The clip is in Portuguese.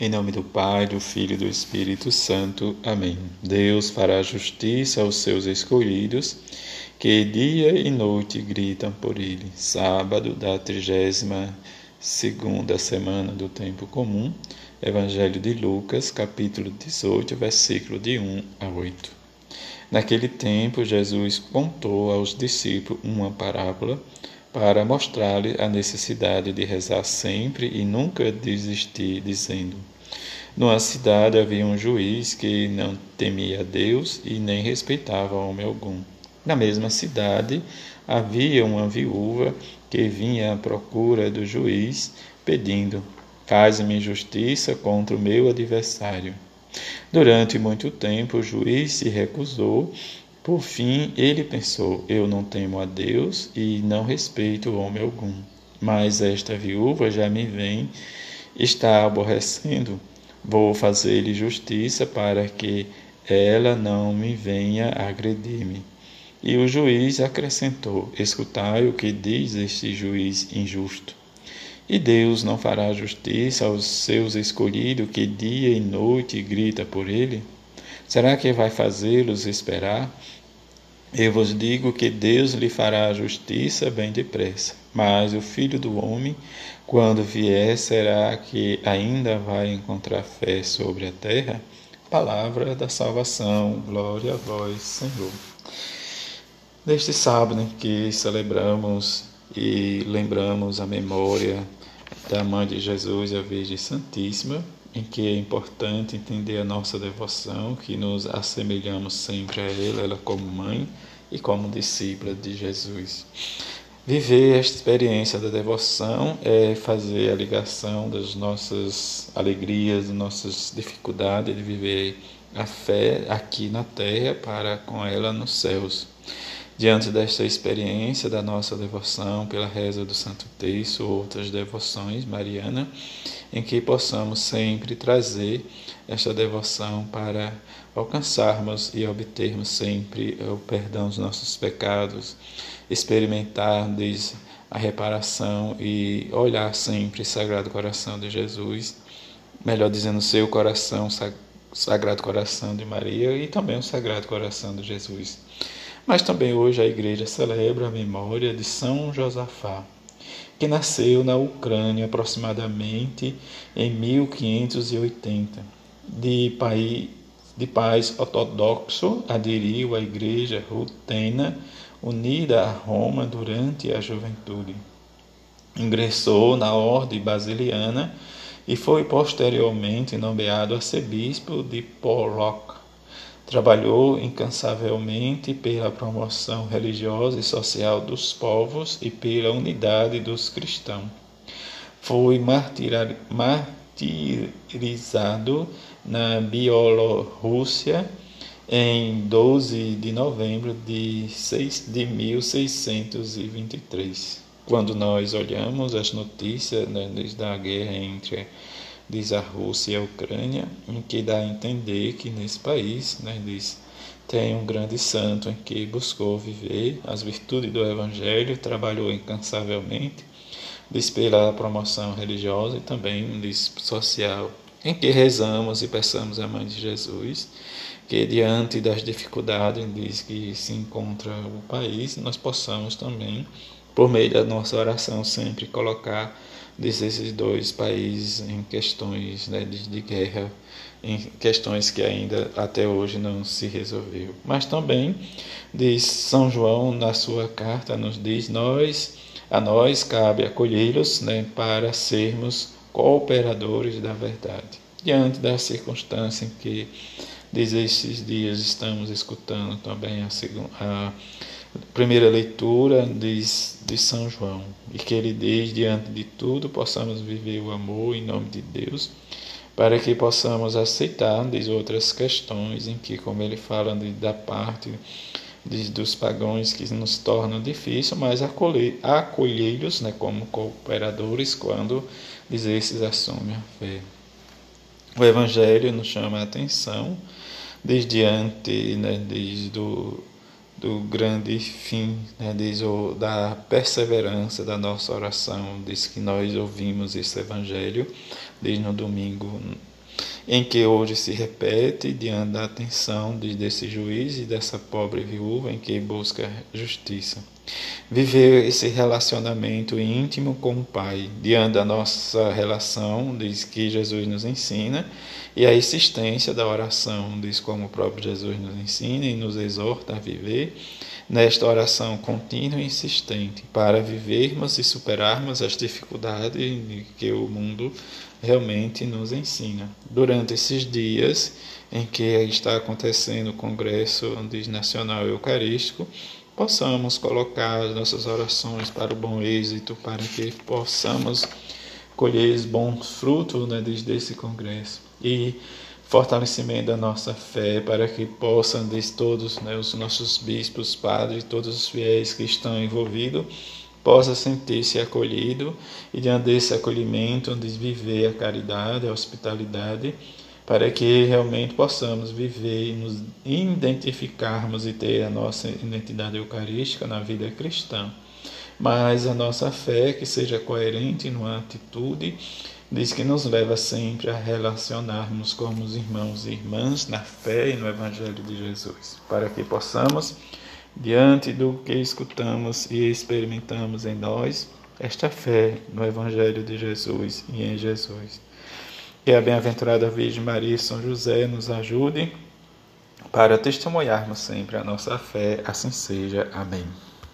Em nome do Pai, do Filho e do Espírito Santo. Amém. Deus fará justiça aos seus escolhidos, que dia e noite gritam por ele. Sábado da trigésima segunda semana do tempo comum. Evangelho de Lucas, capítulo 18, versículo de 1 a 8. Naquele tempo, Jesus contou aos discípulos uma parábola para mostrar-lhe a necessidade de rezar sempre e nunca desistir, dizendo: Numa cidade havia um juiz que não temia Deus e nem respeitava homem algum. Na mesma cidade havia uma viúva que vinha à procura do juiz, pedindo: Faz-me justiça contra o meu adversário. Durante muito tempo o juiz se recusou por fim, ele pensou: Eu não temo a Deus e não respeito homem algum. Mas esta viúva já me vem, está aborrecendo. Vou fazer-lhe justiça para que ela não me venha agredir-me. E o juiz acrescentou: Escutai o que diz este juiz injusto. E Deus não fará justiça aos seus escolhidos que dia e noite grita por ele? Será que vai fazê-los esperar? Eu vos digo que Deus lhe fará justiça bem depressa. Mas o filho do homem, quando vier, será que ainda vai encontrar fé sobre a terra? Palavra da salvação, glória a vós, Senhor. Neste sábado que celebramos e lembramos a memória da Mãe de Jesus a Virgem Santíssima, em que é importante entender a nossa devoção, que nos assemelhamos sempre a ela, ela como mãe e como discípula de Jesus. Viver esta experiência da devoção é fazer a ligação das nossas alegrias, das nossas dificuldades, de viver a fé aqui na terra para com ela nos céus. Diante desta experiência da nossa devoção pela reza do Santo Terço, outras devoções mariana, em que possamos sempre trazer esta devoção para alcançarmos e obtermos sempre o perdão dos nossos pecados, experimentar a reparação e olhar sempre o Sagrado Coração de Jesus, melhor dizendo, seu coração, Sagrado Coração de Maria e também o Sagrado Coração de Jesus. Mas também hoje a igreja celebra a memória de São Josafá, que nasceu na Ucrânia aproximadamente em 1580, de, pai, de pais ortodoxo, aderiu à igreja rutena unida a Roma durante a juventude. Ingressou na ordem basiliana e foi posteriormente nomeado arcebispo de Pollock Trabalhou incansavelmente pela promoção religiosa e social dos povos e pela unidade dos cristãos. Foi martirizado na Bielorrússia em 12 de novembro de, 6, de 1623. Quando nós olhamos as notícias né, da guerra entre diz a Rússia e a Ucrânia, em que dá a entender que nesse país, né, diz, tem um grande santo em que buscou viver as virtudes do Evangelho, trabalhou incansavelmente, diz pela promoção religiosa e também diz social, em que rezamos e peçamos a Mãe de Jesus que diante das dificuldades diz que se encontra o país, nós possamos também, por meio da nossa oração, sempre colocar desses dois países em questões né, de, de, guerra, em questões que ainda até hoje não se resolveu. Mas também diz São João na sua carta nos diz nós a nós cabe acolhê-los né, para sermos cooperadores da verdade. Diante da circunstância em que desde esses dias estamos escutando também a, segunda, a primeira leitura diz de São João. E que ele diz diante de tudo possamos viver o amor em nome de Deus para que possamos aceitar diz outras questões em que como ele fala de, da parte dos pagãos que nos tornam difícil mas acolhê-los né, como cooperadores quando diz esses assumem a fé o Evangelho nos chama a atenção desde diante né, desde do do grande fim, né, diz, da perseverança da nossa oração, diz que nós ouvimos esse Evangelho, diz no domingo em que hoje se repete diante da atenção desse juiz e dessa pobre viúva em que busca justiça. Viver esse relacionamento íntimo com o Pai, diante da nossa relação, diz que Jesus nos ensina, e a existência da oração, diz como o próprio Jesus nos ensina e nos exorta a viver, nesta oração contínua e insistente, para vivermos e superarmos as dificuldades que o mundo realmente nos ensina. Durante esses dias em que está acontecendo o Congresso Nacional Eucarístico, possamos colocar as nossas orações para o bom êxito, para que possamos colher bons frutos né, desse congresso. E fortalecimento da nossa fé, para que possam, desde todos né, os nossos bispos, padres, todos os fiéis que estão envolvidos, possa sentir-se acolhido e diante desse acolhimento, onde viver a caridade, a hospitalidade para que realmente possamos viver e nos identificarmos e ter a nossa identidade eucarística na vida cristã. Mas a nossa fé que seja coerente numa atitude diz que nos leva sempre a relacionarmos como os irmãos e irmãs na fé e no Evangelho de Jesus, para que possamos, diante do que escutamos e experimentamos em nós, esta fé no Evangelho de Jesus e em Jesus que a bem-aventurada Virgem Maria e São José nos ajudem para testemunharmos sempre a nossa fé. Assim seja. Amém.